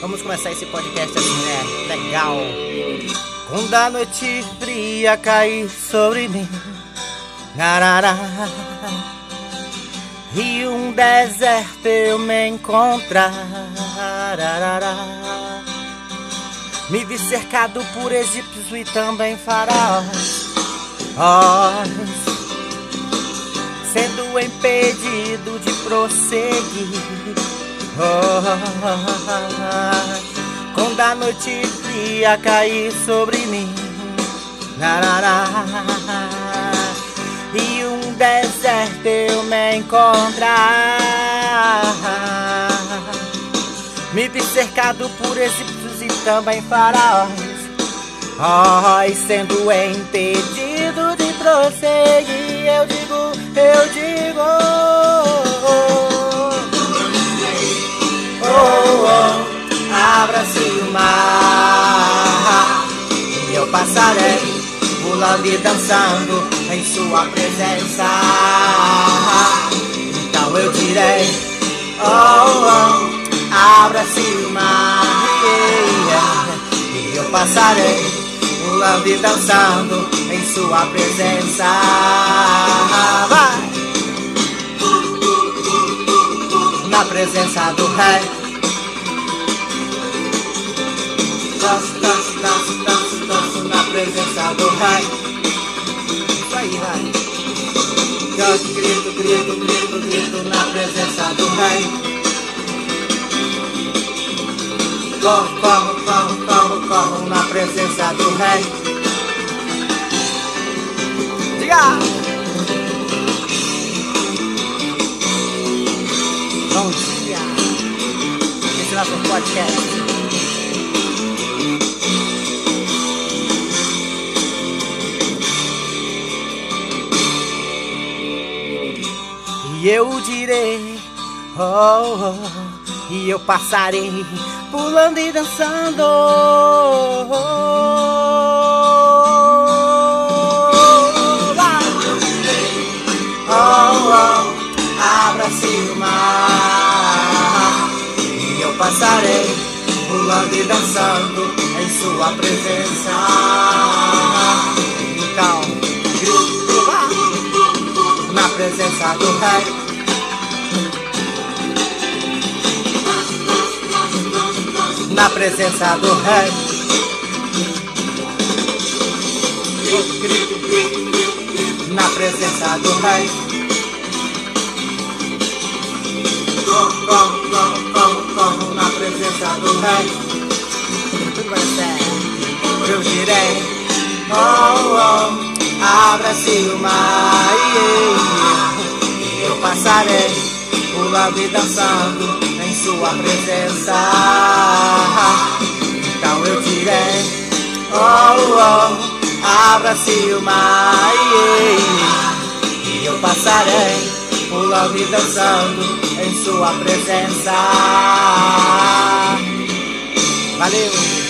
Vamos começar esse podcast assim, né? Legal. Quando a noite fria cair sobre mim, narará, e um deserto eu me encontrar, me vi cercado por egípcios e também faraós, sendo impedido de prosseguir. Oh, quando a noite fria cair sobre mim, narará, e um deserto eu me encontrar, me vi cercado por egípcios e também faraós, oh, sendo impedido de prosseguir, eu digo, eu digo. Passarei pulando dançando em sua presença. Então eu direi, oh, oh abra-se o mar e eu passarei pulando e dançando em sua presença. Vai! Na presença do Rei. Do rei. Isso aí, vai. Canto, grito, grito, grito, grito na presença do rei. Corro, corro, corro, corro, corro na presença do rei. Diga! Bom dia! Esse é nosso podcast. E eu direi, oh, oh, e eu passarei pulando e dançando. Oh, oh, abra-se o mar e eu passarei pulando e dançando em sua presença. Presença do Rei. Na presença do Rei. Na presença do Rei. Na presença do Rei. Eu direi, oh, oh, abra-se o mar. Passarei pulando dançando em sua presença. Então eu direi, oh, oh, abra-se o mar. E eu passarei pulando e dançando em sua presença. Valeu!